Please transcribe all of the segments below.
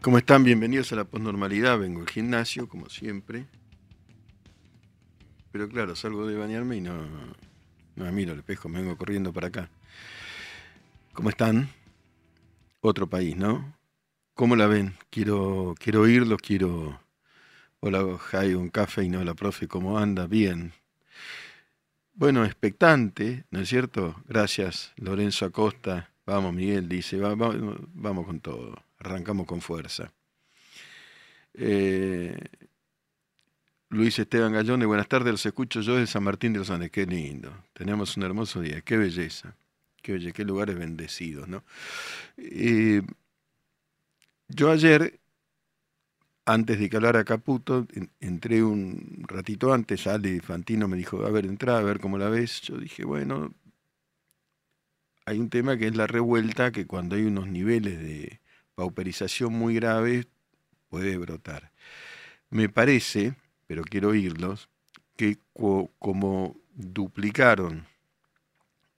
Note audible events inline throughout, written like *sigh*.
¿Cómo están? Bienvenidos a la posnormalidad. Vengo al gimnasio, como siempre. Pero claro, salgo de bañarme y no, no me miro al espejo, me vengo corriendo para acá. ¿Cómo están? Otro país, ¿no? ¿Cómo la ven? Quiero, quiero oírlos, quiero... Hola, Jai, un café y no la profe, ¿cómo anda? Bien. Bueno, expectante, ¿no es cierto? Gracias, Lorenzo Acosta. Vamos, Miguel, dice, vamos con todo arrancamos con fuerza. Eh, Luis Esteban Gallone, buenas tardes, los escucho yo de San Martín de los Andes, qué lindo. Tenemos un hermoso día, qué belleza, qué, belleza, qué lugares bendecidos, ¿no? Yo ayer, antes de que hablara Caputo, entré un ratito antes, Ale Fantino me dijo, a ver, entra, a ver cómo la ves. Yo dije, bueno, hay un tema que es la revuelta, que cuando hay unos niveles de, pauperización muy grave puede brotar. Me parece, pero quiero oírlos, que como duplicaron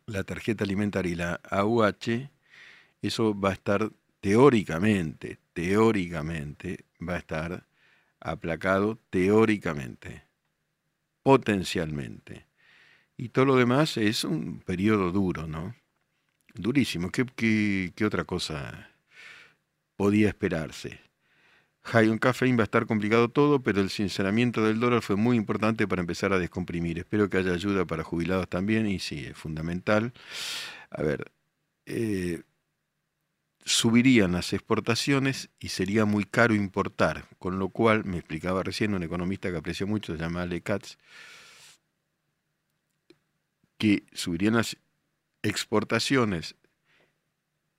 la tarjeta alimentaria y la AUH, eso va a estar teóricamente, teóricamente, va a estar aplacado teóricamente, potencialmente. Y todo lo demás es un periodo duro, ¿no? Durísimo. ¿Qué, otra cosa podía esperarse. High on Caffeine va a estar complicado todo, pero el sinceramiento del dólar fue muy importante para empezar a descomprimir. Espero que haya ayuda para jubilados también, y sí, es fundamental. A ver, eh, subirían las exportaciones y sería muy caro importar, con lo cual, me explicaba recién un economista que aprecio mucho, se llama Ale Katz, que subirían las exportaciones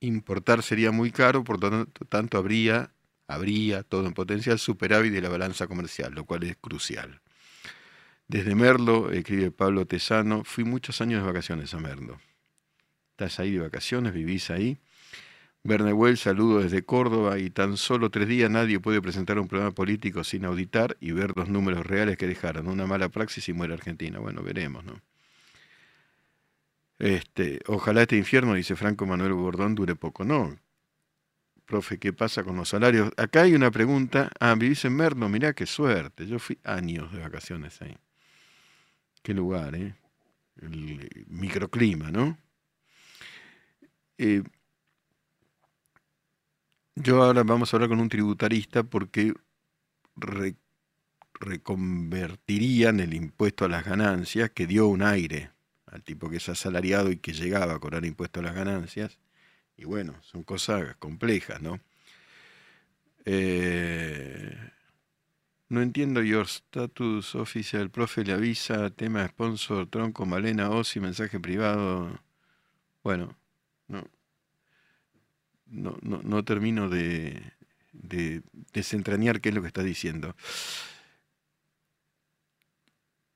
importar sería muy caro, por lo tanto habría, habría todo en potencial superávit de la balanza comercial, lo cual es crucial. Desde Merlo, escribe Pablo Tesano, fui muchos años de vacaciones a Merlo. ¿Estás ahí de vacaciones? ¿Vivís ahí? Bernehuel, saludo desde Córdoba y tan solo tres días nadie puede presentar un programa político sin auditar y ver los números reales que dejaron. Una mala praxis y muere Argentina. Bueno, veremos, ¿no? Este, ojalá este infierno, dice Franco Manuel Bordón, dure poco. No, profe, ¿qué pasa con los salarios? Acá hay una pregunta. Ah, vivís en Merlo, mirá qué suerte. Yo fui años de vacaciones ahí. Qué lugar, ¿eh? El microclima, ¿no? Eh, yo ahora vamos a hablar con un tributarista porque reconvertirían el impuesto a las ganancias que dio un aire al tipo que es asalariado y que llegaba a cobrar impuestos a las ganancias. Y bueno, son cosas complejas, ¿no? Eh, no entiendo your status oficial. Profe le avisa, tema sponsor, tronco, malena, osi, mensaje privado. Bueno, no, no, no, termino de, de desentrañar qué es lo que está diciendo.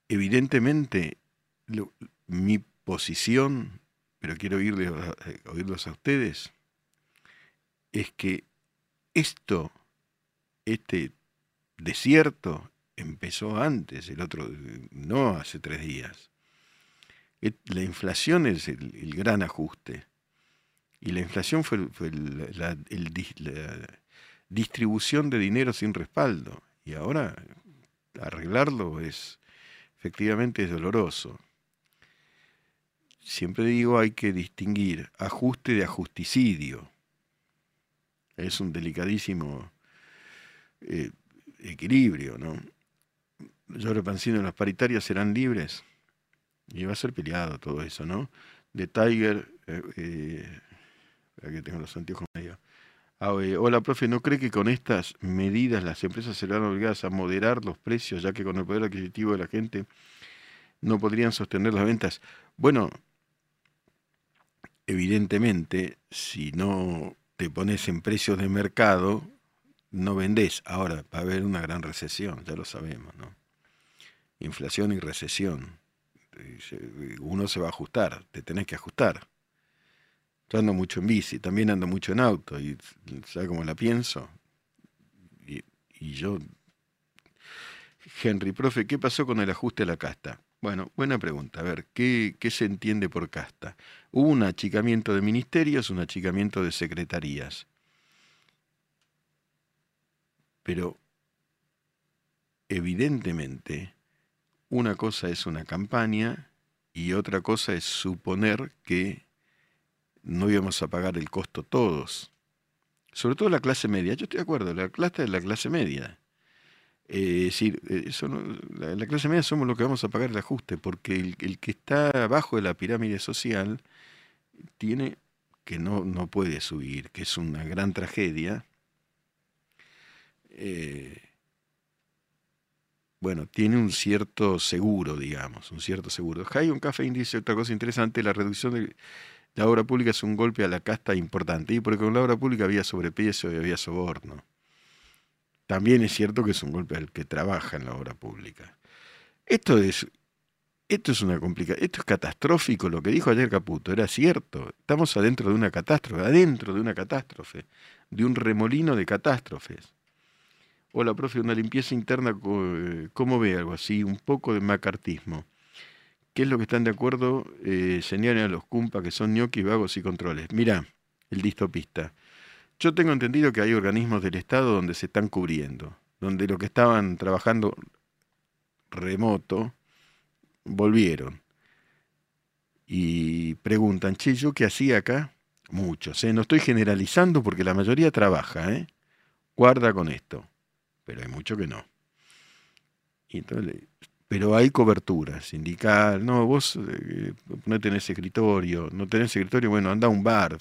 Evidentemente, lo, mi posición, pero quiero oírles, eh, oírlos a ustedes, es que esto, este desierto, empezó antes, el otro, no hace tres días. La inflación es el, gran ajuste. Y la inflación fue, la, la distribución de dinero sin respaldo. Y ahora arreglarlo es, efectivamente, es doloroso siempre digo hay que distinguir ajuste de ajusticidio. Es un delicadísimo eh, equilibrio, ¿no? Yo repancino, las paritarias serán libres. Y va a ser peleado todo eso, ¿no? De Tiger, eh, eh aquí tengo los anteojos medio. Ah, hola, profe, ¿no cree que con estas medidas las empresas serán obligadas a moderar los precios, ya que con el poder adquisitivo de la gente no podrían sostener las ventas? Bueno, evidentemente, si no te pones en precios de mercado, no vendés. Ahora, va a haber una gran recesión, ya lo sabemos, ¿no? Inflación y recesión. Uno se va a ajustar, te tenés que ajustar. Yo ando mucho en bici, también ando mucho en auto, y ¿sabes cómo la pienso? Y, y yo, Henry, profe, ¿qué pasó con el ajuste a la casta? Bueno, buena pregunta. A ver, ¿qué, se entiende por casta? Hubo un achicamiento de ministerios, un achicamiento de secretarías. Pero evidentemente una cosa es una campaña y otra cosa es suponer que no íbamos a pagar el costo todos. Sobre todo la clase media. Yo estoy de acuerdo, la clase de la clase media. Eh, es decir, eh, la, clase media somos los que vamos a pagar el ajuste, porque el, que está abajo de la pirámide social tiene que no, no puede subir, que es una gran tragedia. Eh, bueno, tiene un cierto seguro, digamos, un cierto seguro. un Café dice otra cosa interesante, la reducción de la obra pública es un golpe a la casta importante, y porque con la obra pública había sobrepeso y había soborno. También es cierto que es un golpe al que trabaja en la obra pública. Esto es, esto es una complicación, esto es catastrófico, lo que dijo ayer Caputo, era cierto. Estamos adentro de una catástrofe, adentro de una catástrofe, de un remolino de catástrofes. Hola, profe, una limpieza interna, eh, ¿cómo ve algo así? Un poco de macartismo. ¿Qué es lo que están de acuerdo? Eh, a los cumpa que son ñoquis, vagos y controles. Mira, el distopista. Yo tengo entendido que hay organismos del Estado donde se están cubriendo, donde los que estaban trabajando remoto volvieron. Y preguntan, che, ¿yo qué hacía acá? Muchos, ¿eh? No estoy generalizando porque la mayoría trabaja, ¿eh? Guarda con esto pero hay mucho que no. pero hay cobertura sindical. No, vos eh, no tenés escritorio, no tenés escritorio, bueno, anda a un bar,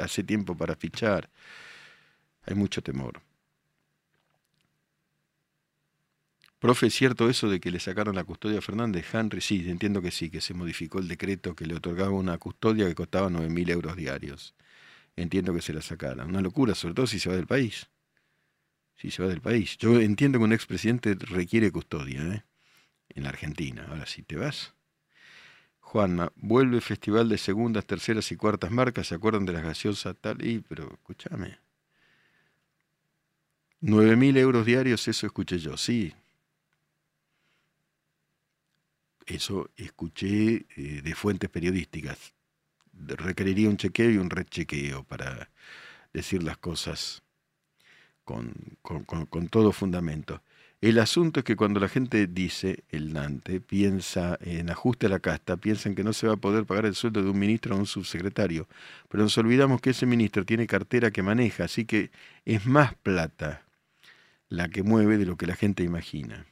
hace tiempo para fichar. Hay mucho temor. Profe, ¿es cierto eso de que le sacaron la custodia a Fernández? Henry, sí, entiendo que sí, que se modificó el decreto que le otorgaba una custodia que costaba 9.000 euros diarios. Entiendo que se la sacaron. Una locura, sobre todo si se va del país si se va del país. Yo entiendo que un expresidente requiere custodia ¿eh? en la Argentina. Ahora, si te vas. Juanma, vuelve festival de segundas, terceras y cuartas marcas, ¿se acuerdan de las gaseosas tal? Y, pero escúchame. 9.000 euros diarios, eso escuché yo, sí. Eso escuché eh, de fuentes periodísticas. Requeriría un chequeo y un rechequeo para decir las cosas con, con, todo fundamento. El asunto es que cuando la gente dice, el Dante, piensa en ajuste a la casta, piensan que no se va a poder pagar el sueldo de un ministro o un subsecretario, pero nos olvidamos que ese ministro tiene cartera que maneja, así que es más plata la que mueve de lo que la gente imagina.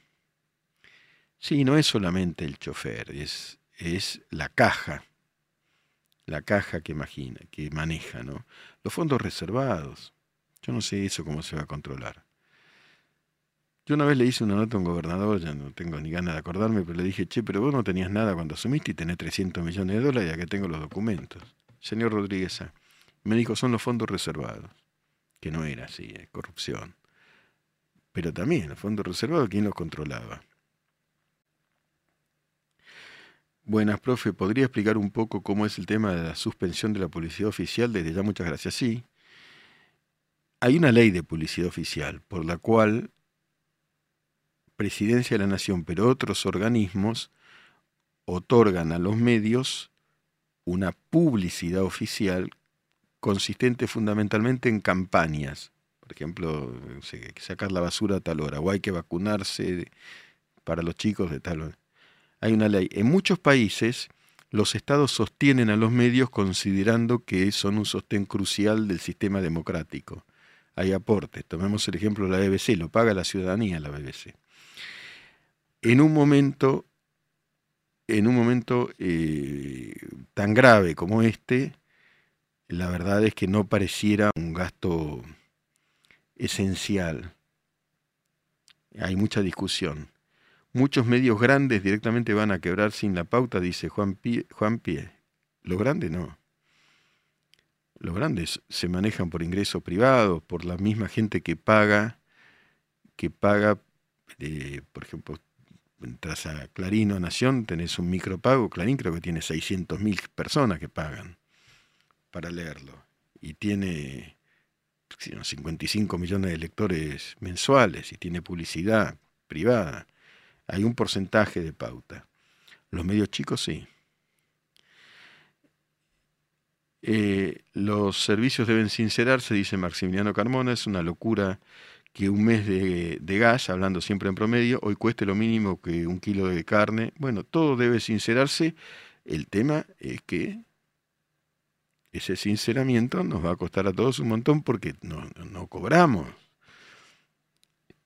Sí, no es solamente el chofer, es, es la caja, la caja que imagina, que maneja, ¿no? Los fondos reservados. Yo no sé eso cómo se va a controlar. Yo una vez le hice una nota a un gobernador, ya no tengo ni ganas de acordarme, pero le dije, che, pero vos no tenías nada cuando asumiste y tenés 300 millones de dólares, ya que tengo los documentos. Señor Rodríguez, me dijo, son los fondos reservados. Que no era así, es corrupción. Pero también, los fondos reservados, ¿quién los controlaba? Buenas, profe, ¿podría explicar un poco cómo es el tema de la suspensión de la publicidad oficial? Desde ya muchas gracias. Sí, hay una ley de publicidad oficial por la cual Presidencia de la Nación, pero otros organismos otorgan a los medios una publicidad oficial consistente fundamentalmente en campañas. Por ejemplo, hay que sacar la basura a tal hora, o hay que vacunarse para los chicos de tal hora. Hay una ley. En muchos países los estados sostienen a los medios considerando que son un sostén crucial del sistema democrático hay aportes. Tomemos el ejemplo de la BBC, lo paga la ciudadanía la BBC. En un momento, en un momento eh, tan grave como este, la verdad es que no pareciera un gasto esencial. Hay mucha discusión. Muchos medios grandes directamente van a quebrar sin la pauta, dice Juan Pie. Juan Pie. Los grandes no. Los grandes se manejan por ingresos privados, por la misma gente que paga, que paga, eh, por ejemplo, entras a Clarín o Nación, tenés un micropago, Clarín creo que tiene 600.000 personas que pagan para leerlo. Y tiene 55 millones de lectores mensuales y tiene publicidad privada. Hay un porcentaje de pauta. Los medios chicos sí. Eh, los servicios deben sincerarse, dice Maximiliano Carmona, es una locura que un mes de, gas, hablando siempre en promedio, hoy cueste lo mínimo que un kilo de carne. Bueno, todo debe sincerarse. El tema es que ese sinceramiento nos va a costar a todos un montón porque no, no cobramos.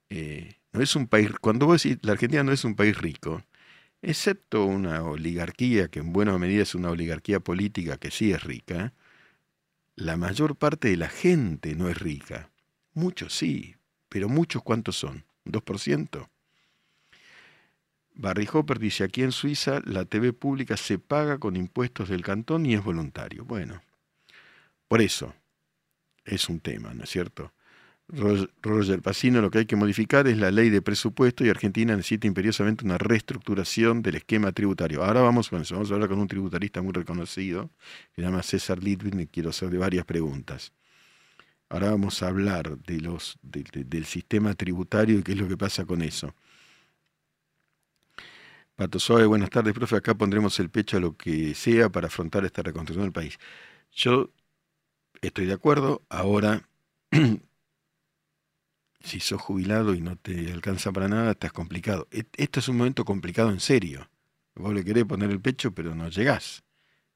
Eh, no es un país, cuando vos decís, la Argentina no es un país rico, excepto una oligarquía, que en buena medida es una oligarquía política que sí es rica, la mayor parte de la gente no es rica. Muchos sí, pero muchos cuántos son? ¿2%? Barry Hopper dice, aquí en Suiza la TV pública se paga con impuestos del cantón y es voluntario. Bueno, por eso es un tema, ¿no es cierto? Roger Pacino, lo que hay que modificar es la ley de presupuesto y Argentina necesita imperiosamente una reestructuración del esquema tributario. Ahora vamos con eso, vamos a hablar con un tributarista muy reconocido, que se llama César Litwin, y quiero hacerle varias preguntas. Ahora vamos a hablar de los, del sistema tributario y qué es lo que pasa con eso. Pato Suave, buenas tardes, profe. Acá pondremos el pecho a lo que sea para afrontar esta reconstrucción del país. Yo estoy de acuerdo. Ahora *clears throat* si sos jubilado y no te alcanza para nada, estás complicado. E, esto es un momento complicado en serio. Vos le querés poner el pecho, pero no llegás.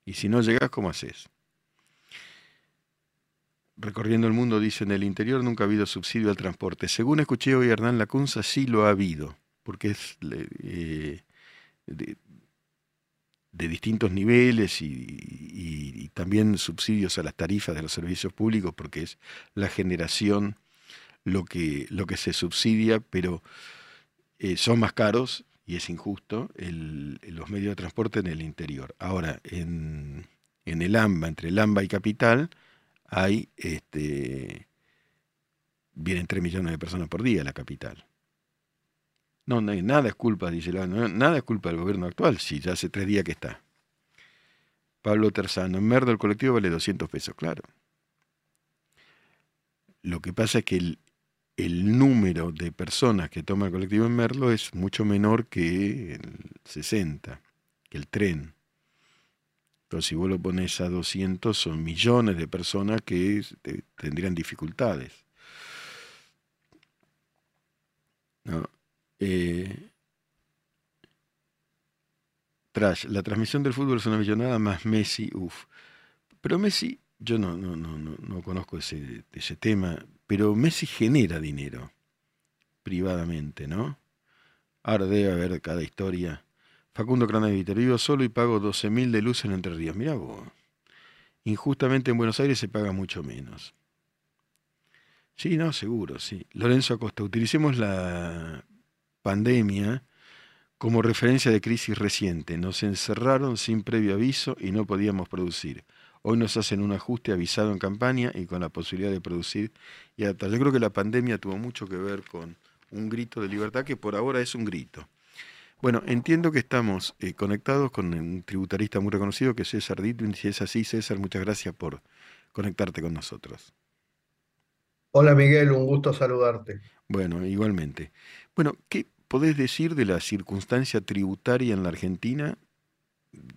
Y si no llegás, ¿cómo haces? Recorriendo el mundo, dice, en el interior nunca ha habido subsidio al transporte. Según escuché hoy Hernán Lacunza, sí lo ha habido, porque es eh, de, distintos niveles y también subsidios a las tarifas de los servicios públicos, porque es la generación lo que, lo que se subsidia, pero eh, son más caros y es injusto los medios de transporte en el interior. Ahora, en, en el AMBA, entre el AMBA y Capital, hay, este, vienen 3 millones de personas por día a la capital. No, no nada es culpa, dice la, nada es culpa del gobierno actual, si ya hace tres días que está. Pablo Terzano, en Merdo el colectivo vale 200 pesos, claro. Lo que pasa es que el, el número de personas que toma el colectivo en Merlo es mucho menor que el 60, que el tren. Entonces, si vos lo pones a 200, son millones de personas que tendrían dificultades. Eh, trash, la transmisión del fútbol es una millonada más Messi, uff. Pero Messi, yo no, no, no, no, conozco ese, ese tema pero Messi genera dinero privadamente, ¿no? Ahora debe haber cada historia. Facundo Cranaviter, vivo solo y pago 12.000 de luz en Entre Ríos. Mirá vos. Injustamente en Buenos Aires se paga mucho menos. Sí, no, seguro, sí. Lorenzo Acosta, utilicemos la pandemia como referencia de crisis reciente. Nos encerraron sin previo aviso y no podíamos producir. Hoy nos hacen un ajuste avisado en campaña y con la posibilidad de producir y adaptar. Yo creo que la pandemia tuvo mucho que ver con un grito de libertad que por ahora es un grito. Bueno, entiendo que estamos eh, conectados con un tributarista muy reconocido que es César Ditwin. Si es así, César, muchas gracias por conectarte con nosotros. Hola Miguel, un gusto saludarte. Bueno, igualmente. Bueno, ¿qué podés decir de la circunstancia tributaria en la Argentina?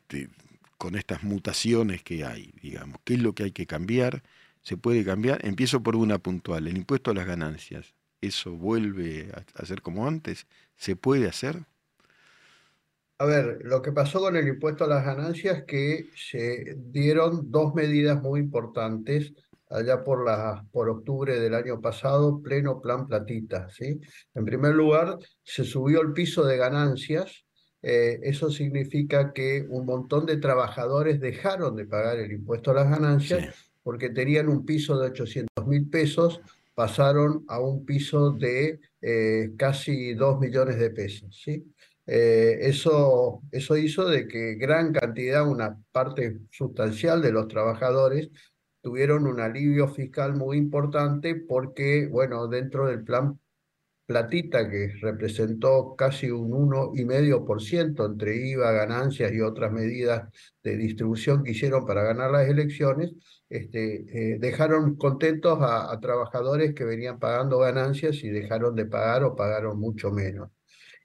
De, con estas mutaciones que hay, digamos. ¿Qué es lo que hay que cambiar? ¿Se puede cambiar? Empiezo por una puntual, el impuesto a las ganancias. ¿Eso vuelve a, ser como antes? ¿Se puede hacer? A ver, lo que pasó con el impuesto a las ganancias es que se dieron dos medidas muy importantes allá por, la, por octubre del año pasado, pleno plan platita. ¿sí? En primer lugar, se subió el piso de ganancias eh, eso significa que un montón de trabajadores dejaron de pagar el impuesto a las ganancias porque tenían un piso de 800 mil pesos, pasaron a un piso de eh, casi 2 millones de pesos. ¿sí? Eh, eso, eso hizo de que gran cantidad, una parte sustancial de los trabajadores tuvieron un alivio fiscal muy importante porque, bueno, dentro del plan platita que representó casi un 1,5% entre IVA, ganancias y otras medidas de distribución que hicieron para ganar las elecciones, este, eh, dejaron contentos a, trabajadores que venían pagando ganancias y dejaron de pagar o pagaron mucho menos.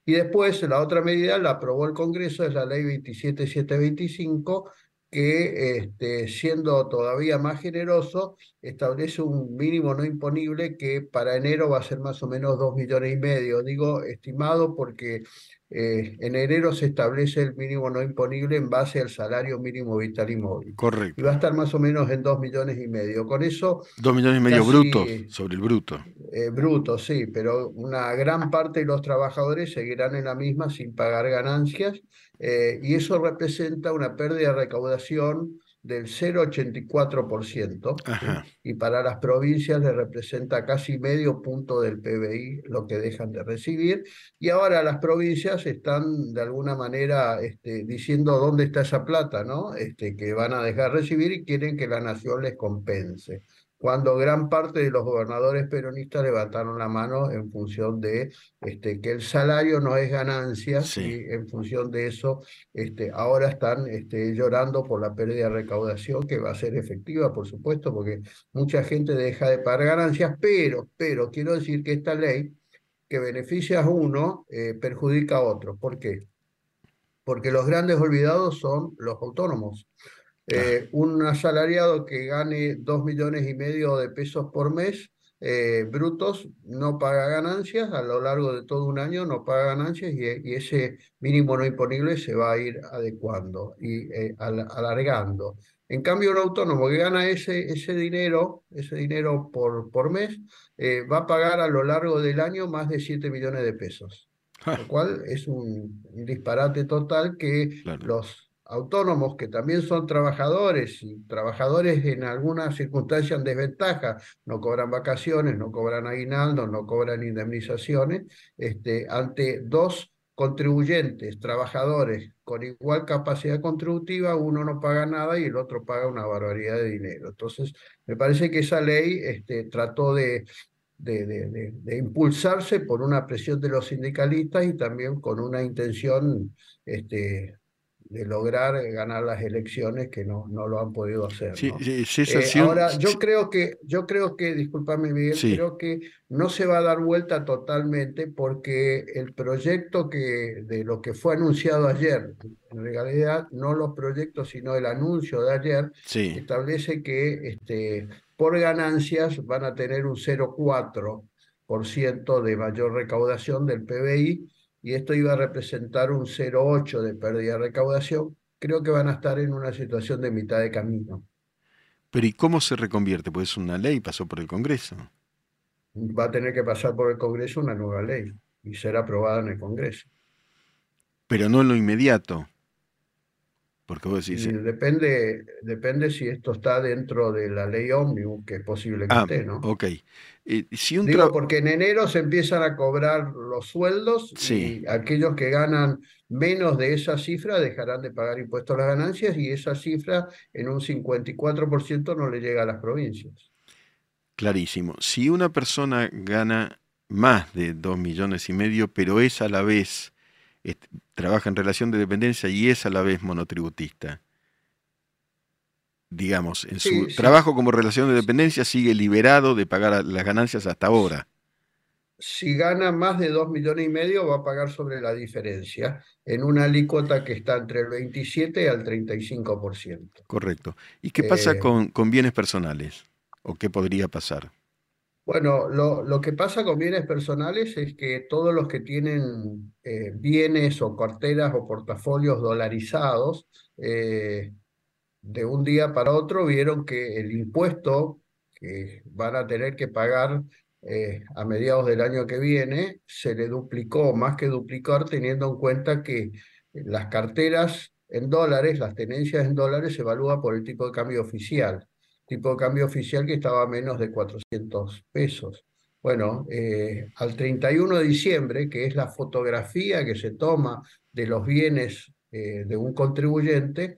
Y después la otra medida la aprobó el Congreso, es la ley 27725, que, este, siendo todavía más generoso, establece un mínimo no imponible que para enero va a ser más o menos dos millones y medio. Digo estimado porque eh, en enero se establece el mínimo no imponible en base al salario mínimo vital y móvil. Correcto. Y va a estar más o menos en dos millones y medio. Con eso... Dos millones y medio brutos sobre el bruto. Eh, bruto, sí, pero una gran parte de los trabajadores seguirán en la misma sin pagar ganancias eh, y eso representa una pérdida de recaudación del 0,84%, y para las provincias le representa casi medio punto del PBI lo que dejan de recibir, y ahora las provincias están de alguna manera este, diciendo dónde está esa plata, ¿no? Este, que van a dejar de recibir y quieren que la nación les compense cuando gran parte de los gobernadores peronistas levantaron la mano en función de este, que el salario no es ganancia y en función de eso este, ahora están este, llorando por la pérdida de recaudación que va a ser efectiva, por supuesto, porque mucha gente deja de pagar ganancias, pero, pero quiero decir que esta ley que beneficia a uno eh, perjudica a otro. ¿Por qué? Porque los grandes olvidados son los autónomos. Eh, un asalariado que gane dos millones y medio de pesos por mes eh, brutos no paga ganancias, a lo largo de todo un año no paga ganancias y, ese mínimo no imponible se va a ir adecuando y eh, alargando. En cambio, un autónomo que gana ese, ese dinero, ese dinero por, por mes, va a pagar a lo largo del año más de 7 millones de pesos. Lo cual es un, disparate total que los autónomos que también son trabajadores y trabajadores en algunas circunstancias en desventaja, no cobran vacaciones, no cobran aguinaldo, no cobran indemnizaciones, este, ante dos contribuyentes, trabajadores con igual capacidad contributiva, uno no paga nada y el otro paga una barbaridad de dinero. Entonces, me parece que esa ley este, trató de, impulsarse por una presión de los sindicalistas y también con una intención este, de lograr ganar las elecciones que no, no lo han podido hacer. Eh, ahora, yo creo que, yo creo que, discúlpame Miguel, creo que no se va a dar vuelta totalmente porque el proyecto que, de lo que fue anunciado ayer, en realidad no los proyectos, sino el anuncio de ayer, establece que este, por ganancias van a tener un 0,4% de mayor recaudación del PBI y esto iba a representar un 0,8 de pérdida de recaudación, creo que van a estar en una situación de mitad de camino. Pero ¿y cómo se reconvierte? Pues una ley pasó por el Congreso. Va a tener que pasar por el Congreso una nueva ley y ser aprobada en el Congreso. Pero no en lo inmediato. Porque vos decís... Depende, depende si esto está dentro de la ley ómnibus, que es posible que ah, esté, ¿no? Ok. si un Digo, porque en enero se empiezan a cobrar los sueldos y aquellos que ganan menos de esa cifra dejarán de pagar impuestos a las ganancias y esa cifra en un 54% no le llega a las provincias. Clarísimo. Si una persona gana más de 2 millones y medio, pero es a la vez trabaja en relación de dependencia y es a la vez monotributista. Digamos, en su trabajo como relación de dependencia sigue liberado de pagar las ganancias hasta ahora. Si gana más de 2 millones y medio va a pagar sobre la diferencia en una alícuota que está entre el 27 y el 35%. Correcto. ¿Y qué pasa eh, con, con bienes personales? ¿O qué podría pasar? Bueno, lo, lo, que pasa con bienes personales es que todos los que tienen eh, bienes o carteras o portafolios dolarizados, eh, de un día para otro vieron que el impuesto que van a tener que pagar eh, a mediados del año que viene se le duplicó, más que duplicar, teniendo en cuenta que las carteras en dólares, las tenencias en dólares se evalúa por el tipo de cambio oficial tipo de cambio oficial que estaba a menos de 400 pesos. Bueno, eh, al 31 de diciembre, que es la fotografía que se toma de los bienes eh, de un contribuyente,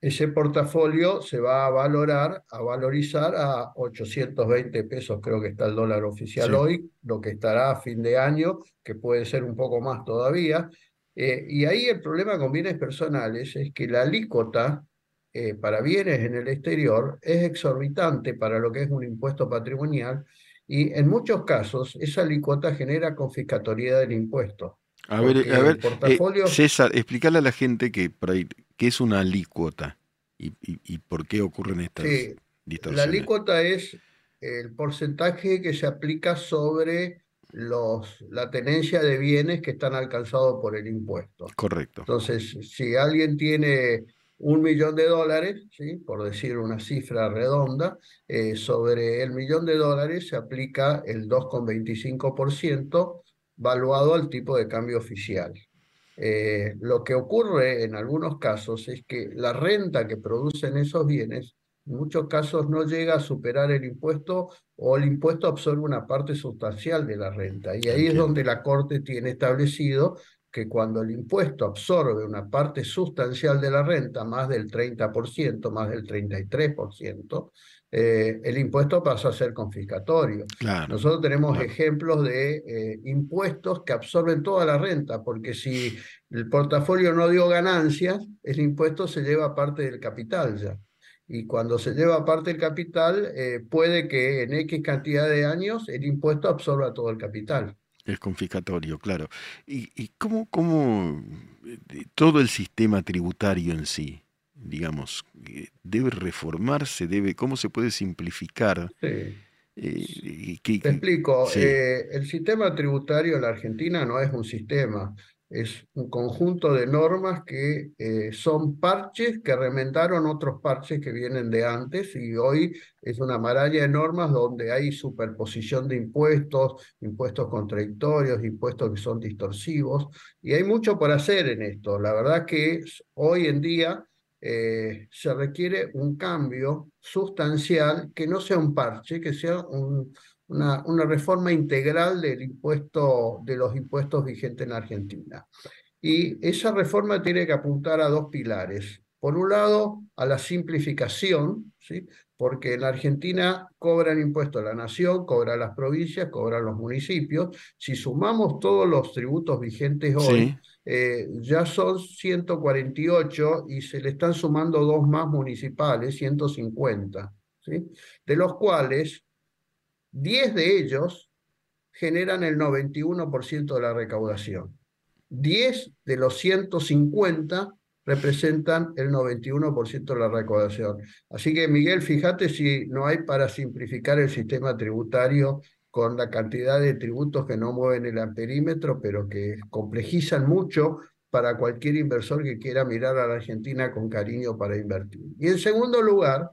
ese portafolio se va a valorar, a valorizar a 820 pesos, creo que está el dólar oficial hoy, lo que estará a fin de año, que puede ser un poco más todavía. Eh, y ahí el problema con bienes personales es que la alícuota eh, para bienes en el exterior es exorbitante para lo que es un impuesto patrimonial y en muchos casos esa alícuota genera confiscatoria del impuesto. A ver, a ver eh, César, explicarle a la gente que, por ahí, que es una alícuota. y, por qué ocurren estas distorsiones. La alícuota es el porcentaje que se aplica sobre los, la tenencia de bienes que están alcanzados por el impuesto. Correcto. Entonces, si alguien tiene un millón de dólares, ¿sí? por decir una cifra redonda, eh, sobre el millón de dólares se aplica el 2,25% valuado al tipo de cambio oficial. Eh, lo que ocurre en algunos casos es que la renta que producen esos bienes en muchos casos no llega a superar el impuesto o el impuesto absorbe una parte sustancial de la renta. Y ahí es donde la Corte tiene establecido que cuando el impuesto absorbe una parte sustancial de la renta, más del 30%, más del 33%, eh, el impuesto pasa a ser confiscatorio. Nosotros tenemos ejemplos de eh, impuestos que absorben toda la renta, porque si el portafolio no dio ganancias, el impuesto se lleva parte del capital ya. Y cuando se lleva parte del capital, eh, puede que en X cantidad de años el impuesto absorba todo el capital. Es confiscatorio, claro. ¿Y, cómo, cómo eh, todo el sistema tributario en sí, digamos, eh, debe reformarse, debe, cómo se puede simplificar? Sí. Eh, Te explico, el sistema tributario en la Argentina no es un sistema, es un conjunto de normas que eh, son parches que remendaron otros parches que vienen de antes y hoy es una maraña de normas donde hay superposición de impuestos, impuestos contradictorios, impuestos que son distorsivos y hay mucho por hacer en esto. La verdad que hoy en día eh, se requiere un cambio sustancial que no sea un parche, que sea un, una, una, reforma integral del impuesto, de los impuestos vigentes en Argentina. Y esa reforma tiene que apuntar a dos pilares. Por un lado, a la simplificación, ¿sí? porque en Argentina cobran impuestos la nación, cobran las provincias, cobran los municipios. Si sumamos todos los tributos vigentes hoy, eh, ya son 148 y se le están sumando dos más municipales, 150, ¿sí? de los cuales 10 de ellos generan el 91% de la recaudación. 10 de los 150 representan el 91% de la recaudación. Así que, Miguel, fíjate si no hay para simplificar el sistema tributario con la cantidad de tributos que no mueven el amperímetro, pero que complejizan mucho para cualquier inversor que quiera mirar a la Argentina con cariño para invertir. Y en segundo lugar,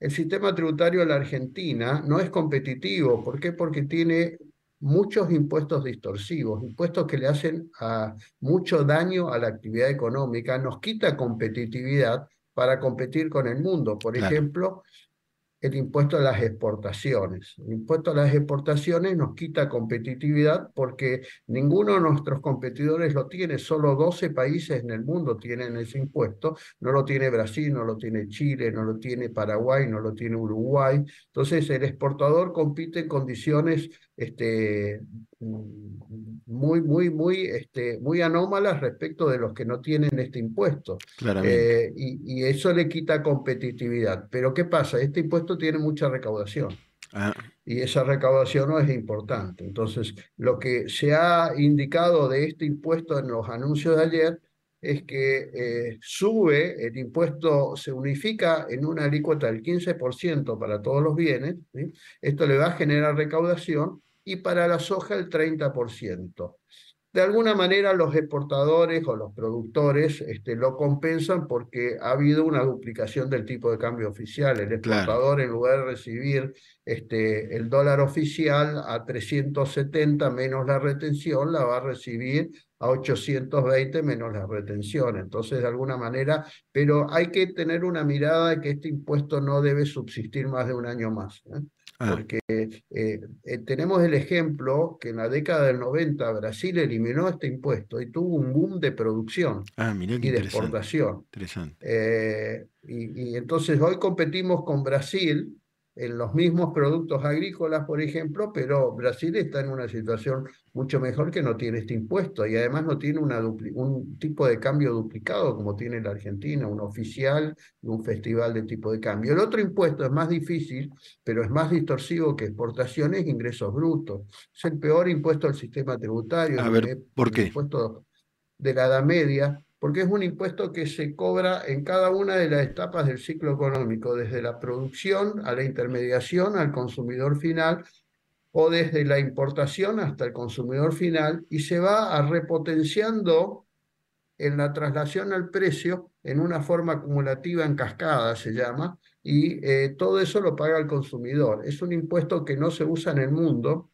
el sistema tributario de la Argentina no es competitivo. ¿Por qué? Porque tiene muchos impuestos distorsivos, impuestos que le hacen a mucho daño a la actividad económica, nos quita competitividad para competir con el mundo. Por ejemplo, el impuesto a las exportaciones. El impuesto a las exportaciones nos quita competitividad porque ninguno de nuestros competidores lo tiene, solo 12 países en el mundo tienen ese impuesto, no lo tiene Brasil, no lo tiene Chile, no lo tiene Paraguay, no lo tiene Uruguay. Entonces el exportador compite en condiciones este, muy, muy, muy, este, muy anómalas respecto de los que no tienen este impuesto. Eh, y, y, eso le quita competitividad. Pero ¿qué pasa? Este impuesto tiene mucha recaudación. Ah. Y esa recaudación no es importante. Entonces, lo que se ha indicado de este impuesto en los anuncios de ayer es que eh, sube, el impuesto se unifica en una alícuota del 15% para todos los bienes, esto le va a generar recaudación, y para la soja el 30%. De alguna manera los exportadores o los productores este, lo compensan porque ha habido una duplicación del tipo de cambio oficial. El exportador en lugar de recibir este, el dólar oficial a 370 menos la retención, la va a recibir a 820 menos la retención. Entonces, de alguna manera, pero hay que tener una mirada de que este impuesto no debe subsistir más de un año más. ¿eh? Ah. Porque eh, eh, tenemos el ejemplo que en la década del 90 Brasil eliminó este impuesto y tuvo un boom de producción ah, y de exportación. Interesante. y, y entonces hoy competimos con Brasil en los mismos productos agrícolas, por ejemplo, pero Brasil está en una situación mucho mejor que no tiene este impuesto y además no tiene una un tipo de cambio duplicado como tiene la Argentina, un oficial y un festival de tipo de cambio. El otro impuesto es más difícil, pero es más distorsivo que exportaciones e ingresos brutos. Es el peor impuesto del sistema tributario. A ver, ¿por qué? impuesto de la Edad Media, porque es un impuesto que se cobra en cada una de las etapas del ciclo económico, desde la producción a la intermediación al consumidor final o desde la importación hasta el consumidor final y se va repotenciando en la traslación al precio en una forma acumulativa en cascada, se llama, y eh, todo eso lo paga el consumidor. Es un impuesto que no se usa en el mundo,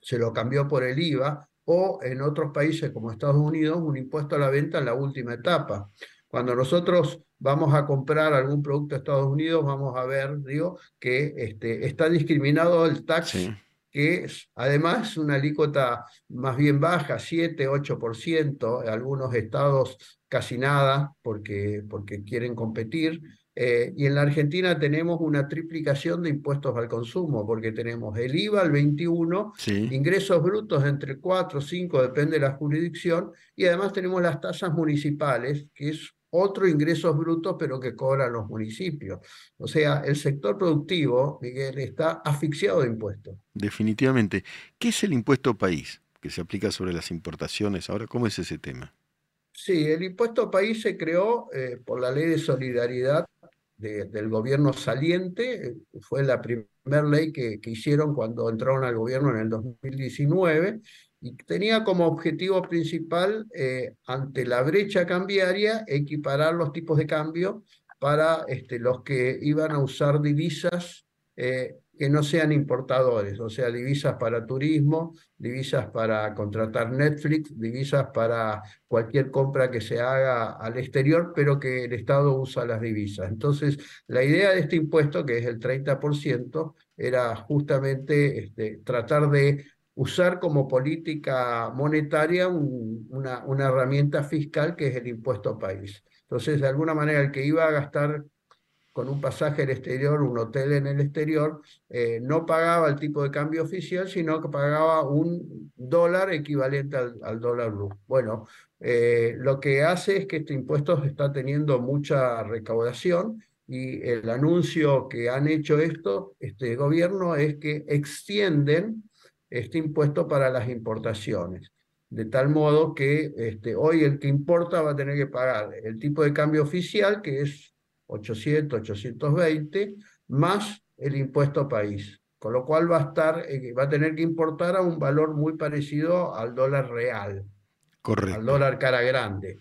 se lo cambió por el IVA, o en otros países como Estados Unidos, un impuesto a la venta en la última etapa. Cuando nosotros vamos a comprar algún producto de Estados Unidos, vamos a ver, digo, que este, está discriminado el tax que es, además una alícuota más bien baja, 7, 8%, en algunos estados casi nada porque, porque quieren competir. Eh, y en la Argentina tenemos una triplicación de impuestos al consumo, porque tenemos el IVA al 21, ingresos brutos entre 4 o 5, depende de la jurisdicción, y además tenemos las tasas municipales, que es otro ingresos brutos, pero que cobran los municipios. O sea, el sector productivo, Miguel, está asfixiado de impuestos. Definitivamente. ¿Qué es el impuesto país que se aplica sobre las importaciones? Ahora, ¿cómo es ese tema? Sí, el impuesto país se creó eh, por la ley de solidaridad del gobierno saliente, fue la primera ley que, que hicieron cuando entraron al gobierno en el 2019 y tenía como objetivo principal, eh, ante la brecha cambiaria, equiparar los tipos de cambio para este, los que iban a usar divisas eh, que no sean importadores, o sea, divisas para turismo, divisas para contratar Netflix, divisas para cualquier compra que se haga al exterior, pero que el Estado usa las divisas. Entonces, la idea de este impuesto, que es el 30%, era justamente este, tratar de usar como política monetaria una, una herramienta fiscal que es el impuesto país. Entonces, de alguna manera, el que iba a gastar con un pasaje al exterior, un hotel en el exterior, eh, no pagaba el tipo de cambio oficial, sino que pagaba un dólar equivalente al, dólar blue. Bueno, eh, lo que hace es que este impuesto está teniendo mucha recaudación y el anuncio que han hecho esto, este gobierno, es que extienden este impuesto para las importaciones. De tal modo que este, hoy el que importa va a tener que pagar el tipo de cambio oficial, que es 800, 820, más el impuesto país. Con lo cual va a, estar, eh, va a tener que importar a un valor muy parecido al dólar real. Correcto. Al dólar cara grande.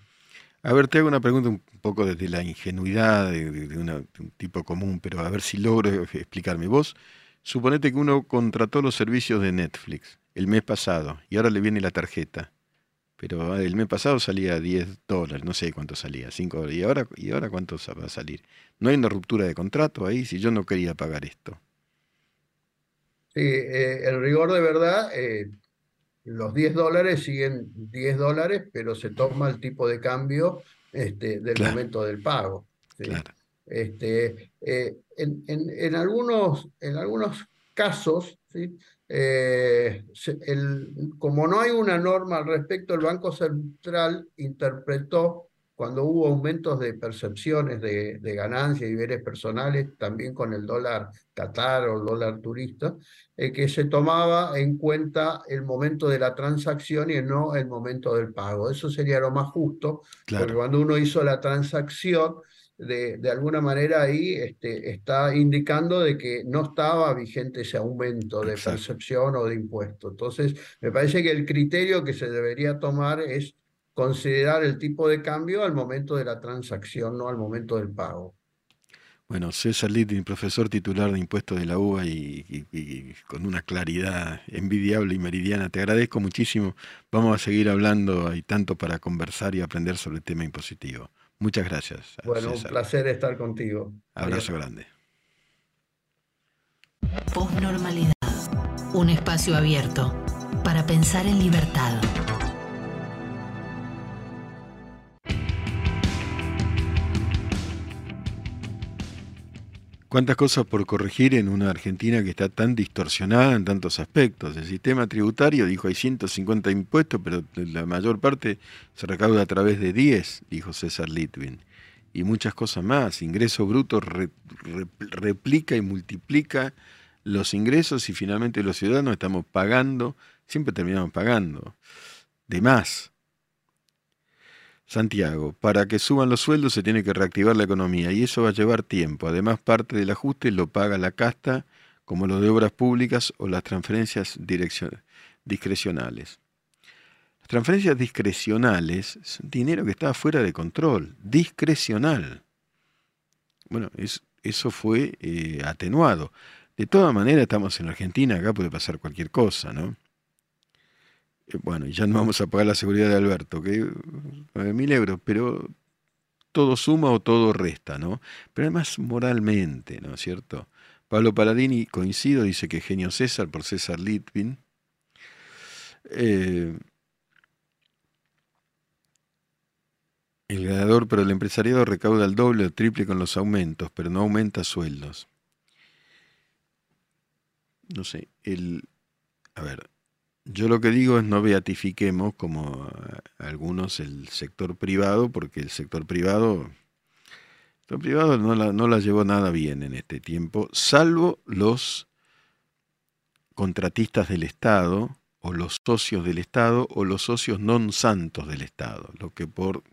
A ver, te hago una pregunta un poco desde la ingenuidad de, de un tipo común, pero a ver si logro explicarme. Vos Suponete que uno contrató los servicios de Netflix el mes pasado y ahora le viene la tarjeta. Pero el mes pasado salía 10 dólares, no sé cuánto salía, 5 dólares. ¿Y ahora, ¿Y ahora cuánto va a salir? ¿No hay una ruptura de contrato ahí si yo no quería pagar esto? Sí, eh, el rigor de verdad, eh, los 10 dólares siguen 10 dólares, pero se toma el tipo de cambio este, del momento del pago. Claro. Este, eh, en, en, algunos, en algunos casos, ¿sí? Eh, el, como no hay una norma al respecto, el Banco Central interpretó cuando hubo aumentos de percepciones de, de ganancias y bienes personales, también con el dólar Qatar o el dólar turista, eh, que se tomaba en cuenta el momento de la transacción y no el momento del pago. Eso sería lo más justo, porque cuando uno hizo la transacción, de, de, alguna manera ahí este, está indicando de que no estaba vigente ese aumento de percepción o de impuesto. Entonces, me parece que el criterio que se debería tomar es considerar el tipo de cambio al momento de la transacción, no al momento del pago. Bueno, César Littin, profesor titular de impuestos de la UBA y, y, con una claridad envidiable y meridiana, te agradezco muchísimo. Vamos a seguir hablando, hay tanto para conversar y aprender sobre el tema impositivo. Muchas gracias. Bueno, un placer estar contigo. Abrazo grande. Postnormalidad. Un espacio abierto para pensar en libertad. Cuántas cosas por corregir en una Argentina que está tan distorsionada en tantos aspectos. El sistema tributario dijo hay 150 impuestos, pero la mayor parte se recauda a través de 10, dijo César Litvin. Y muchas cosas más. Ingreso bruto replica y multiplica los ingresos y finalmente los ciudadanos estamos pagando, siempre terminamos pagando, de más. Santiago, para que suban los sueldos se tiene que reactivar la economía y eso va a llevar tiempo. Además, parte del ajuste lo paga la casta, como lo de obras públicas o las transferencias discrecionales. Las transferencias discrecionales son dinero que está fuera de control, discrecional. Bueno, eso fue eh, atenuado. De todas maneras, estamos en Argentina, acá puede pasar cualquier cosa, ¿no? Eh, bueno, ya no vamos a pagar la seguridad de Alberto, que 9.000 euros, pero todo suma o todo resta, ¿no? Pero además moralmente, ¿no es cierto? Pablo Paladini, coincido, dice que genio César por César Litvin. Eh, el ganador, pero el empresariado recauda el doble o triple con los aumentos, pero no aumenta sueldos. No sé, el. A ver, yo lo que digo es no beatifiquemos como algunos el sector privado, porque el sector privado, el sector privado no la, no la llevó nada bien en este tiempo, salvo los contratistas del Estado, o los socios del Estado, o los socios non santos del Estado, los que por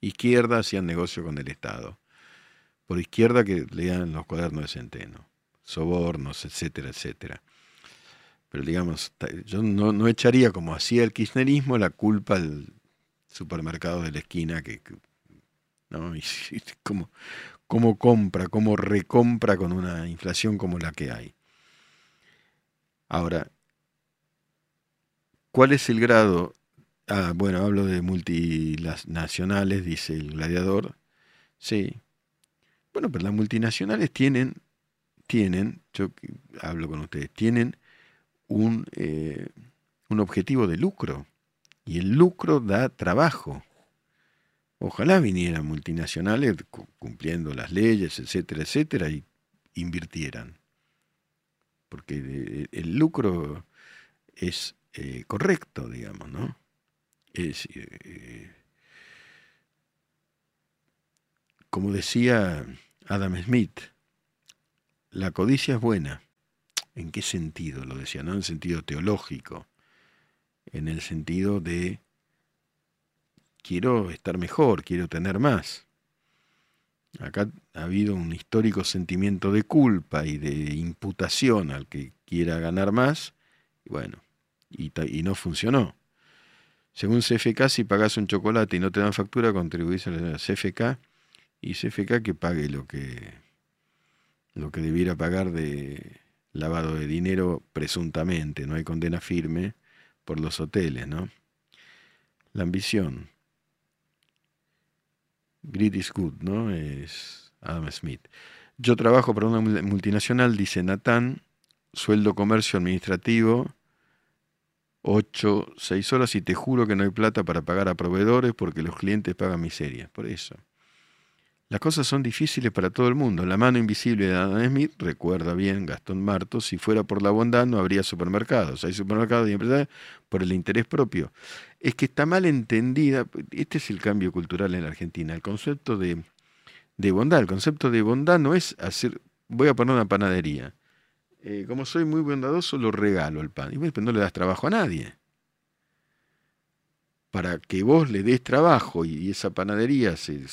izquierda hacían negocio con el Estado. Por izquierda que lean los cuadernos de Centeno, sobornos, etcétera, etcétera. Pero digamos, yo no, echaría como hacía el kirchnerismo la culpa al supermercado de la esquina que, ¿no? *laughs* Y, como, como compra, como recompra con una inflación como la que hay. Ahora, ¿cuál es el grado? Ah, bueno, hablo de multinacionales, dice el gladiador. Sí. Bueno, pero las multinacionales tienen, tienen, yo hablo con ustedes, tienen un, eh, un objetivo de lucro. Y el lucro da trabajo. Ojalá vinieran multinacionales cumpliendo las leyes, etcétera, etcétera, y invirtieran. Porque eh, el lucro es eh, correcto, digamos, ¿no? Es, como decía Adam Smith, la codicia es buena, ¿En qué sentido lo decía? No en el sentido teológico, en el sentido de quiero estar mejor, quiero tener más. Acá ha habido un histórico sentimiento de culpa y de imputación al que quiera ganar más, y bueno, y, no funcionó. Según CFK, si pagas un chocolate y no te dan factura, contribuís a la CFK y CFK que pague lo que, lo que debiera pagar de, lavado de dinero presuntamente, no hay condena firme por los hoteles, ¿no? La ambición. Greed is good, ¿no? Es Adam Smith. Yo trabajo para una multinacional, dice Natán, sueldo comercio administrativo, 8, 6 horas y te juro que no hay plata para pagar a proveedores porque los clientes pagan miseria. Por eso. Las cosas son difíciles para todo el mundo. La mano invisible de Adam Smith, recuerda bien Gastón Marto, si fuera por la bondad no habría supermercados. Hay supermercados y empresas por el interés propio. Es que está mal entendida, este es el cambio cultural en la Argentina, el concepto de, bondad. El concepto de bondad no es hacer, voy a poner una panadería. Eh, como soy muy bondadoso, lo regalo el pan. Y pues no le das trabajo a nadie. Para que vos le des trabajo y esa panadería se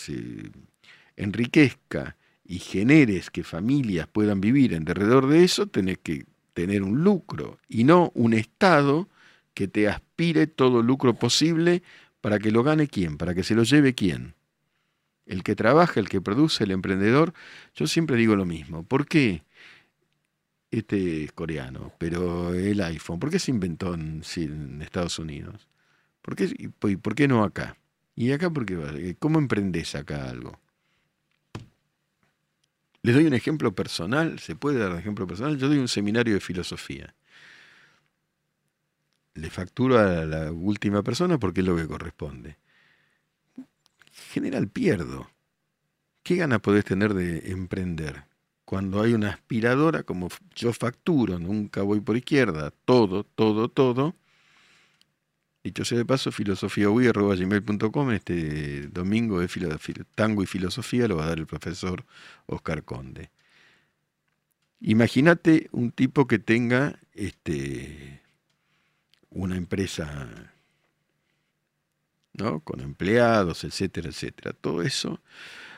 enriquezca y generes que familias puedan vivir en derredor de eso, tenés que tener un lucro y no un Estado que te aspire todo lucro posible para que lo gane quién, para que se lo lleve quién. El que trabaja, el que produce, el emprendedor. Yo siempre digo lo mismo. ¿Por qué este es coreano, pero el iPhone? ¿Por qué se inventó en, Estados Unidos? ¿Por qué, ¿Por qué no acá? ¿Y acá por qué? ¿Cómo emprendes acá algo? Les doy un ejemplo personal, se puede dar un ejemplo personal. Yo doy un seminario de filosofía. Le facturo a la última persona porque es lo que corresponde. En general pierdo. ¿Qué gana podés tener de emprender? Cuando hay una aspiradora, como yo facturo, nunca voy por izquierda, todo, todo, todo, Dicho sea de paso, filosofiaui.com, este domingo de tango y filosofía lo va a dar el profesor Oscar Conde. Imagínate un tipo que tenga este, una empresa ¿no? con empleados, etcétera, etcétera. Todo eso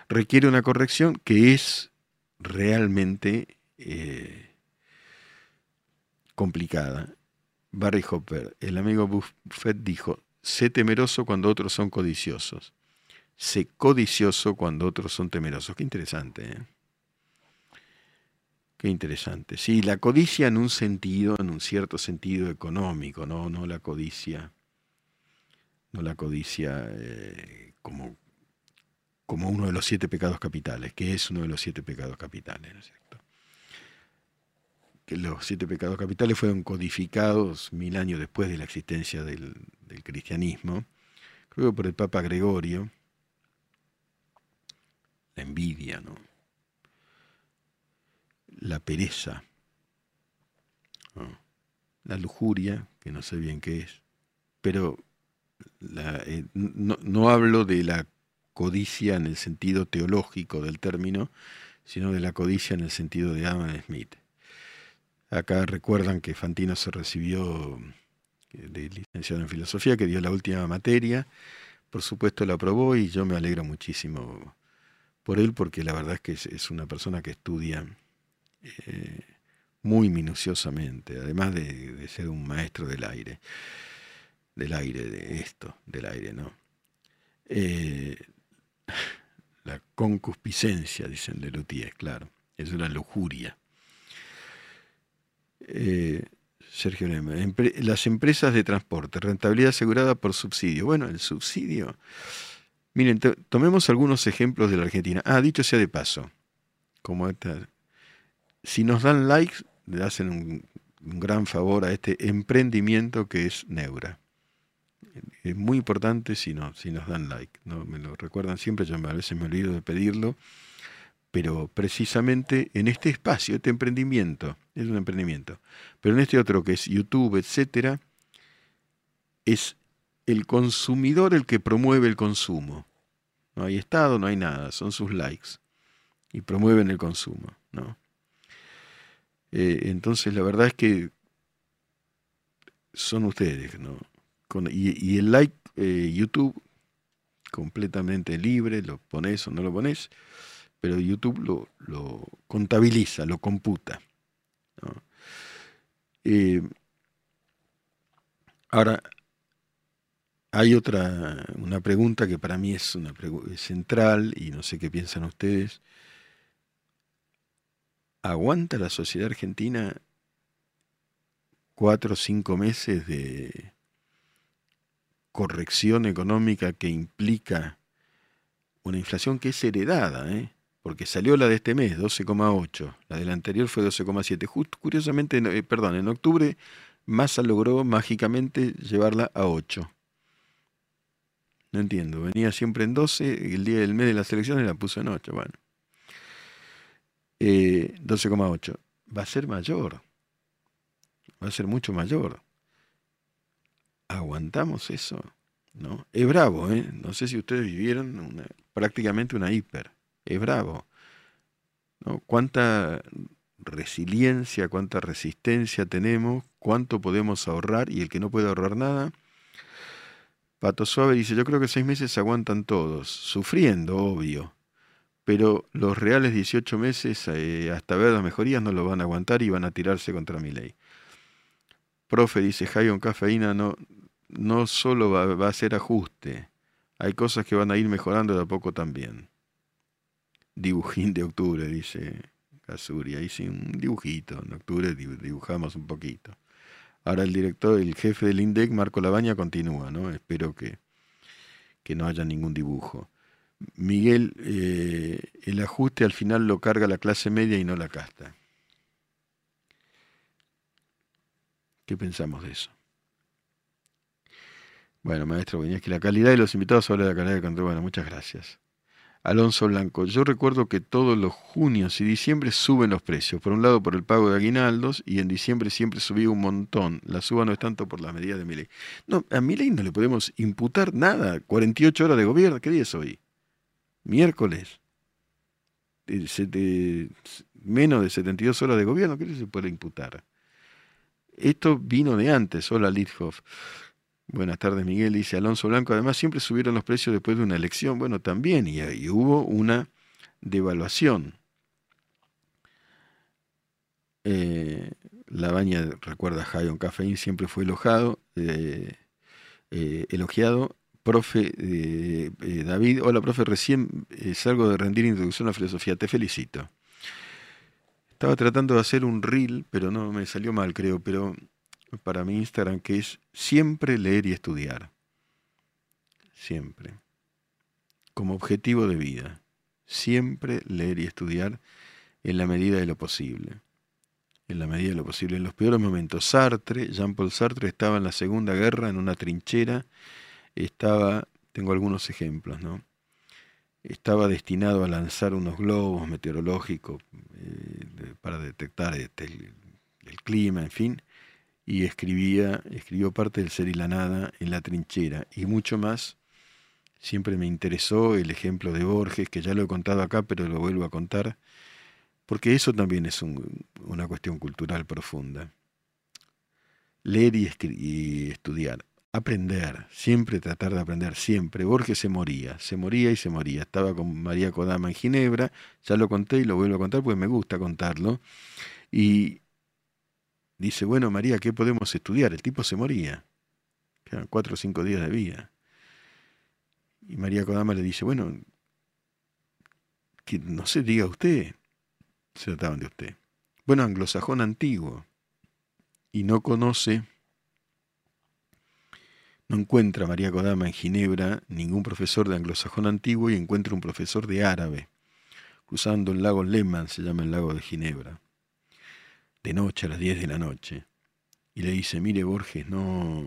requiere una corrección que es realmente eh, complicada. Barry Hopper, el amigo Buffett dijo, sé temeroso cuando otros son codiciosos, sé codicioso cuando otros son temerosos. Qué interesante. ¿eh? Qué interesante. Sí, la codicia en un sentido, en un cierto sentido económico, no, no la codicia, no la codicia eh, como, como uno de los siete pecados capitales, que es uno de los siete pecados capitales, ¿no? Que los siete pecados capitales fueron codificados mil años después de la existencia del, cristianismo, creo que por el Papa Gregorio, la envidia, ¿no? la pereza, la lujuria, que no sé bien qué es, pero eh, no, hablo de la codicia en el sentido teológico del término, sino de la codicia en el sentido de Adam Smith. Acá recuerdan que Fantino se recibió eh, de licenciado en filosofía, que dio la última materia, por supuesto la aprobó y yo me alegro muchísimo por él porque la verdad es que es una persona que estudia eh, muy minuciosamente, además de, ser un maestro del aire, del aire, de esto, del aire, ¿no? Eh, la concupiscencia, dicen de Lutier, claro, es una lujuria. Eh, Sergio Lema, las empresas de transporte, rentabilidad asegurada por subsidio. Bueno, el subsidio. Miren, tomemos algunos ejemplos de la Argentina. Ah, dicho sea de paso, como esta si nos dan likes, le hacen un, gran favor a este emprendimiento que es Neura. Es muy importante si, no, si nos dan like. ¿no? Me lo recuerdan siempre, yo a veces me olvido de pedirlo, pero precisamente en este espacio, este emprendimiento, es un emprendimiento, pero en este otro que es YouTube, etcétera, es el consumidor el que promueve el consumo. No hay Estado, no hay nada, son sus likes y promueven el consumo. ¿no? Eh, entonces la verdad es que son ustedes, ¿no? y, el like eh, YouTube completamente libre, lo pones o no lo pones, pero YouTube lo, contabiliza, lo computa. Eh, ahora, hay otra, una pregunta que para mí es una pregunta central y no sé qué piensan ustedes. ¿Aguanta la sociedad argentina cuatro o cinco meses de corrección económica que implica una inflación que es heredada? ¿eh? Porque salió la de este mes, 12,8. La del anterior fue 12,7. curiosamente, eh, perdón, en octubre Massa logró mágicamente llevarla a 8. No entiendo, venía siempre en 12, el día del mes de las elecciones la puso en 8. Bueno. 12,8. Eh, va a ser mayor. Va a ser mucho mayor. ¿Aguantamos eso? ¿No? Es bravo, ¿eh? No sé si ustedes vivieron prácticamente una hiper. Es bravo. ¿no? ¿Cuánta resiliencia, cuánta resistencia tenemos? ¿Cuánto podemos ahorrar? Y el que no puede ahorrar nada. Pato Suave dice, yo creo que seis meses aguantan todos, sufriendo, obvio, pero los reales 18 meses, eh, hasta ver las mejorías, no lo van a aguantar y van a tirarse contra mi ley. Profe, dice Jayon Cafeína, no, no solo va, va, a ser ajuste, hay cosas que van a ir mejorando de a poco también. Dibujín de octubre, dice Casuri, ahí sí, un dibujito, en octubre dibujamos un poquito. Ahora el director, el jefe del INDEC, Marco Labaña, continúa, ¿no? Espero que, que no haya ningún dibujo. Miguel, eh, el ajuste al final lo carga la clase media y no la casta. ¿Qué pensamos de eso? Bueno, maestro que la calidad de los invitados de la calidad de control. Bueno, muchas gracias. Alonso Blanco, yo recuerdo que todos los junios y diciembre suben los precios. Por un lado por el pago de aguinaldos y en diciembre siempre subía un montón. La suba no es tanto por la medida de mi ley. No, a mi ley no le podemos imputar nada. 48 horas de gobierno, ¿qué día es hoy? miércoles, menos de 72 horas de gobierno, ¿qué se puede imputar? Esto vino de antes, hola Lidhoff. Buenas tardes, Miguel. Dice Alonso Blanco. Además, siempre subieron los precios después de una elección. Bueno, también, y, y hubo una devaluación. Eh, la baña, recuerda, Jayon Cafeín siempre fue elogiado. Eh, eh, elogiado. Profe David, hola profe, recién salgo de rendir introducción a la filosofía, te felicito. Estaba tratando de hacer un reel, pero no me salió mal, creo, pero para mi Instagram, que es siempre leer y estudiar. Siempre. Como objetivo de vida. Siempre leer y estudiar en la medida de lo posible. En la medida de lo posible. En los peores momentos. Sartre, Jean-Paul Sartre estaba en la Segunda Guerra, en una trinchera. Estaba, tengo algunos ejemplos, ¿no? Estaba destinado a lanzar unos globos meteorológicos eh, para detectar este, el clima, en fin y escribía, escribió parte del ser y la nada en la trinchera y mucho más. Siempre me interesó el ejemplo de Borges, que ya lo he contado acá, pero lo vuelvo a contar, porque eso también es una cuestión cultural profunda. Leer y, estudiar, aprender, siempre tratar de aprender, siempre. Borges se moría, se moría y se moría. Estaba con María Kodama en Ginebra, ya lo conté y lo vuelvo a contar porque me gusta contarlo. Y dice, bueno, María, ¿qué podemos estudiar? El tipo se moría. Quedan cuatro o cinco días de vida. Y María Kodama le dice, bueno, que no sé, diga usted. Se trataban de usted. Bueno, anglosajón antiguo. Y no conoce, no encuentra María Kodama en Ginebra ningún profesor de anglosajón antiguo y encuentra un profesor de árabe, cruzando el lago Lehmann, se llama el lago de Ginebra de noche, a las 10 de la noche, y le dice, mire Borges, no,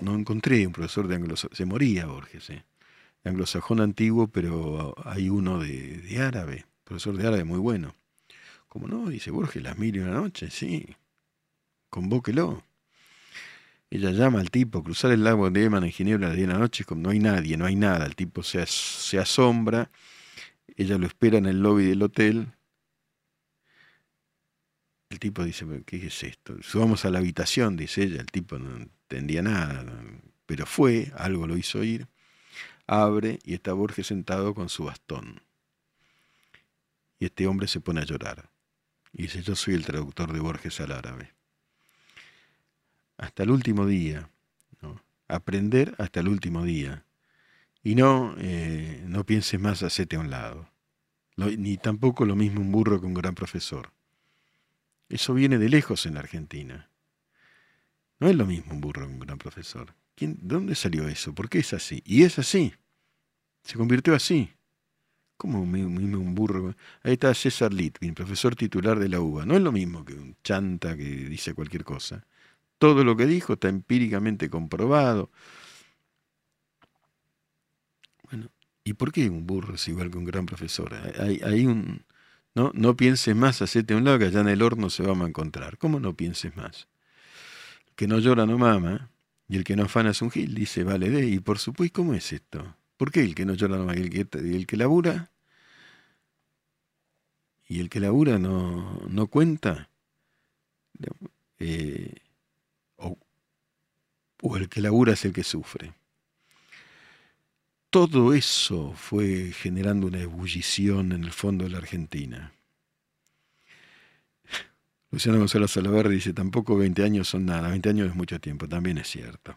no, encontré un profesor de anglosajón, se moría Borges, ¿eh? anglosajón antiguo, pero hay uno de, de, árabe, profesor de árabe muy bueno. ¿Cómo no? Dice Borges, las mil una noche, sí, convóquelo. Ella llama al tipo, cruzar el lago de Eman en Ginebra a las 10 de la noche, como no hay nadie, no hay nada, el tipo se, se asombra, ella lo espera en el lobby del hotel, el tipo dice, ¿qué es esto? Subamos a la habitación, dice ella, el tipo no entendía nada, pero fue, algo lo hizo ir, abre y está Borges sentado con su bastón. Y este hombre se pone a llorar. Y dice, yo soy el traductor de Borges al árabe. Hasta el último día, aprender hasta el último día. Y no, eh, no pienses más, hacete a un lado. ni tampoco lo mismo un burro que un gran profesor. Eso viene de lejos en la Argentina. No es lo mismo un burro que un gran profesor. ¿Quién, ¿Dónde salió eso? ¿Por qué es así? Y es así. Se convirtió así. ¿Cómo un burro? Ahí está César Litvin, profesor titular de la UBA. No es lo mismo que un chanta que dice cualquier cosa. Todo lo que dijo está empíricamente comprobado. Bueno, ¿y por qué un burro es igual que un gran profesor? Hay un, no, no pienses más, hacete a un lado que allá en el horno se va a encontrar. ¿Cómo no pienses más? El que no llora no mama, y el que no afana es un gil, dice vale de. Y por supuesto, ¿cómo es esto? ¿Por qué el que no llora no mama? ¿Y el que, el que labura? ¿Y el que labura no, no cuenta? Eh, o, o el que labura es el que sufre todo eso fue generando una ebullición en el fondo de la Argentina. *laughs* Luciano Gonzalo Salaverri dice, tampoco 20 años son nada, 20 años es mucho tiempo, también es cierto.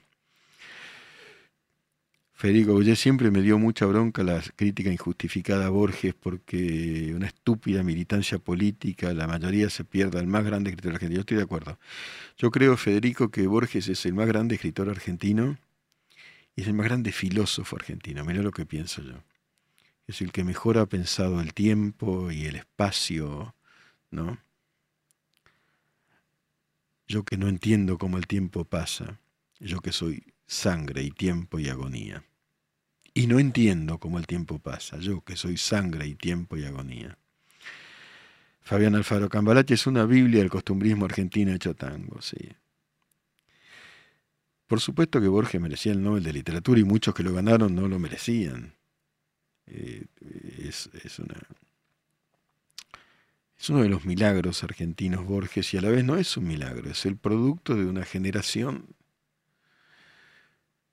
Federico Bollé siempre me dio mucha bronca la crítica injustificada a Borges porque una estúpida militancia política, la mayoría se pierde al más grande escritor argentino. Yo estoy de acuerdo. Yo creo, Federico, que Borges es el más grande escritor argentino es el más grande filósofo argentino, mira lo que pienso yo. Es el que mejor ha pensado el tiempo y el espacio, ¿no? Yo que no entiendo cómo el tiempo pasa, yo que soy sangre y tiempo y agonía. Y no entiendo cómo el tiempo pasa, yo que soy sangre y tiempo y agonía. Fabián Alfaro Cambalache es una Biblia del costumbrismo argentino hecho tango, sí. Por supuesto que Borges merecía el Nobel de Literatura y muchos que lo ganaron no lo merecían. Eh, es, es uno de los milagros argentinos Borges y a la vez no es un milagro, es el producto de una generación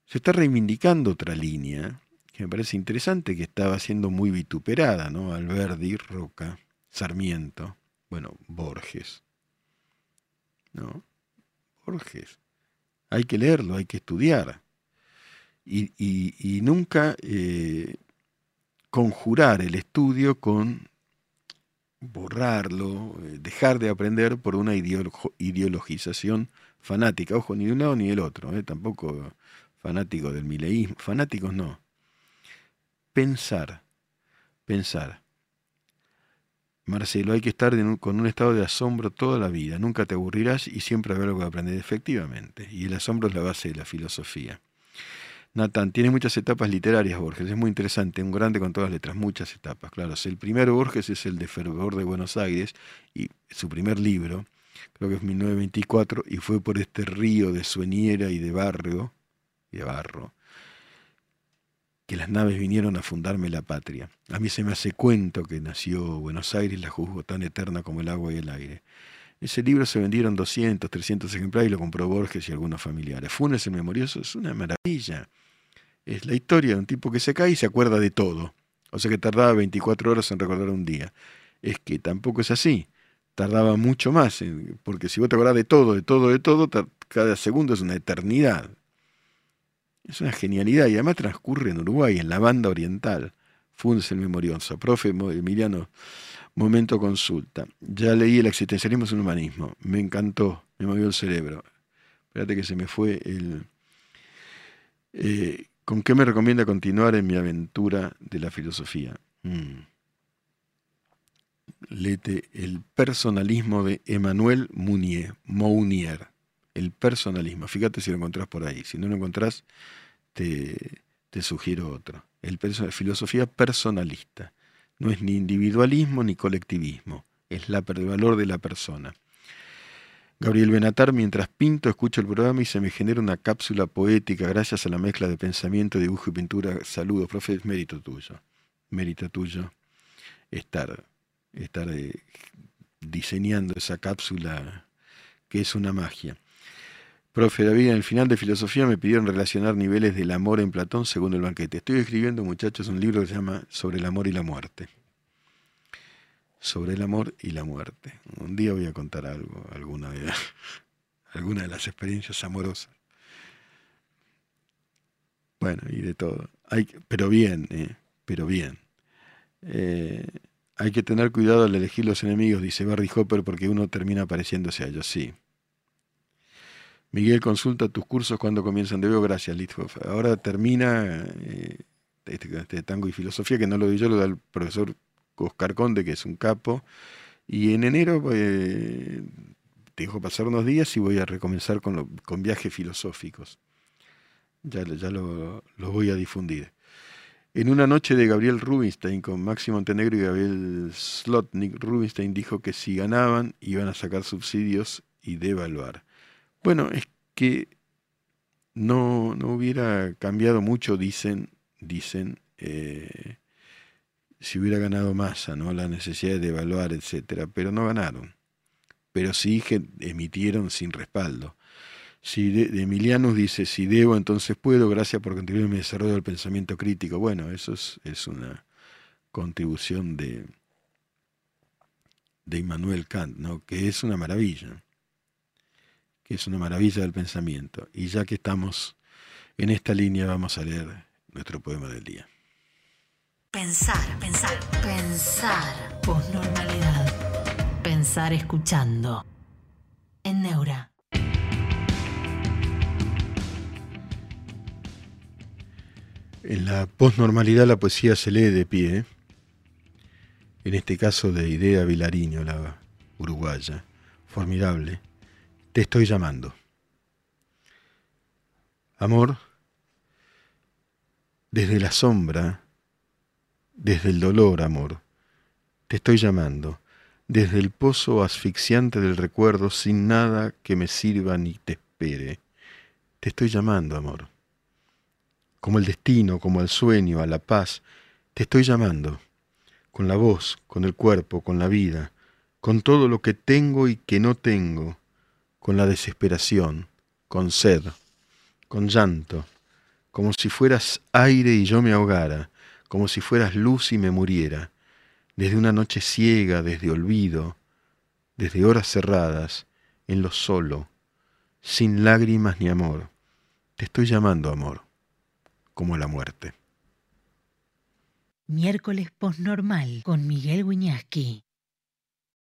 se está reivindicando otra línea que me parece interesante, que estaba siendo muy vituperada, ¿no? Alberdi, Roca, Sarmiento, bueno, Borges. ¿No? Borges. Hay que leerlo, hay que estudiar. Y, nunca eh, conjurar el estudio con borrarlo, eh, dejar de aprender por una ideologización fanática. Ojo, ni de un lado ni del otro, eh, tampoco fanático del mileísmo. Fanáticos no. Pensar, pensar. Marcelo, hay que estar con un estado de asombro toda la vida. Nunca te aburrirás y siempre habrá algo que aprender, efectivamente. Y el asombro es la base de la filosofía. Natán, tiene muchas etapas literarias Borges, es muy interesante, un grande con todas las letras, muchas etapas, claro. El primer Borges es el de Fervor de Buenos Aires y su primer libro, creo que es 1924, y fue por este río de sueñera y de barrio, y de barro, que las naves vinieron a fundarme la patria. A mí se me hace cuento que nació Buenos Aires, la juzgo tan eterna como el agua y el aire. Ese libro se vendieron 200, 300 ejemplares y lo compró Borges y algunos familiares. Funes el Memorioso es una maravilla. Es la historia de un tipo que se cae y se acuerda de todo. O sea que tardaba 24 horas en recordar un día. Es que tampoco es así. Tardaba mucho más, porque si vos te acordás de todo, de todo, de todo, cada segundo es una eternidad. Es una genialidad y además transcurre en Uruguay, en la banda oriental. Funes el memorioso. Profe Emiliano, momento consulta. Ya leí El existencialismo es un humanismo. Me encantó, me movió el cerebro. Espérate que se me fue el... Eh, ¿Con qué me recomienda continuar en mi aventura de la filosofía? Mm. Lete El personalismo de Emmanuel Mounier, Mounier. El personalismo. Fíjate si lo encontrás por ahí. Si no lo encontrás, te, sugiero otro. El filosofía personalista. No es ni individualismo ni colectivismo. Es la, el valor de la persona. Gabriel Benatar, mientras pinto, escucho el programa y se me genera una cápsula poética gracias a la mezcla de pensamiento, dibujo y pintura. Saludos, profe, es mérito tuyo. Mérito tuyo estar, estar eh, diseñando esa cápsula que es una magia. Profe David, en el final de filosofía me pidieron relacionar niveles del amor en Platón según el banquete. Estoy escribiendo, muchachos, un libro que se llama Sobre el amor y la muerte sobre el amor y la muerte. Un día voy a contar algo, alguna de, *laughs* alguna de las experiencias amorosas. Bueno, y de todo. Hay, pero bien, eh, pero bien. Eh, hay que tener cuidado al elegir los enemigos, dice Barry Hopper, porque uno termina pareciéndose a ellos, sí. Miguel, consulta tus cursos cuando comienzan. de veo, gracias, Lithoff. Ahora termina eh, este, este, tango y filosofía, que no lo doy yo, lo da el profesor Oscar Conde, que es un capo. Y en enero eh, dejo pasar unos días y voy a recomenzar con, viajes filosóficos. Ya, ya lo, voy a difundir. En una noche de Gabriel Rubinstein con Máximo Montenegro y Gabriel Slotnik, Rubinstein dijo que si ganaban iban a sacar subsidios y devaluar. Bueno, es que no, no hubiera cambiado mucho, dicen, dicen eh, si hubiera ganado masa, ¿no? la necesidad de evaluar, etcétera, pero no ganaron. Pero sí emitieron sin respaldo. Si de, Emilianus dice, si debo, entonces puedo, gracias por contribuir a mi desarrollo del pensamiento crítico. Bueno, eso es, es una contribución de, de Immanuel Kant, ¿no? que es una maravilla, que es una maravilla del pensamiento. Y ya que estamos en esta línea, vamos a leer nuestro poema del día. Pensar, pensar, pensar. Posnormalidad. Pensar escuchando. En Neura. En la posnormalidad la poesía se lee de pie. En este caso de Idea Vilariño, la uruguaya. Formidable. Te estoy llamando. Amor, desde la sombra desde el dolor, amor. Te estoy llamando, desde el pozo asfixiante del recuerdo, sin nada que me sirva ni te espere. Te estoy llamando, amor. Como el destino, como el sueño, a la paz, te estoy llamando. Con la voz, con el cuerpo, con la vida, con todo lo que tengo y que no tengo, con la desesperación, con sed, con llanto, como si fueras aire y yo me ahogara, como si fueras luz y me muriera, desde una noche ciega, desde olvido, desde horas cerradas, en lo solo, sin lágrimas ni amor. Te estoy llamando amor, como la muerte. Miércoles posnormal con Miguel Wiñaski.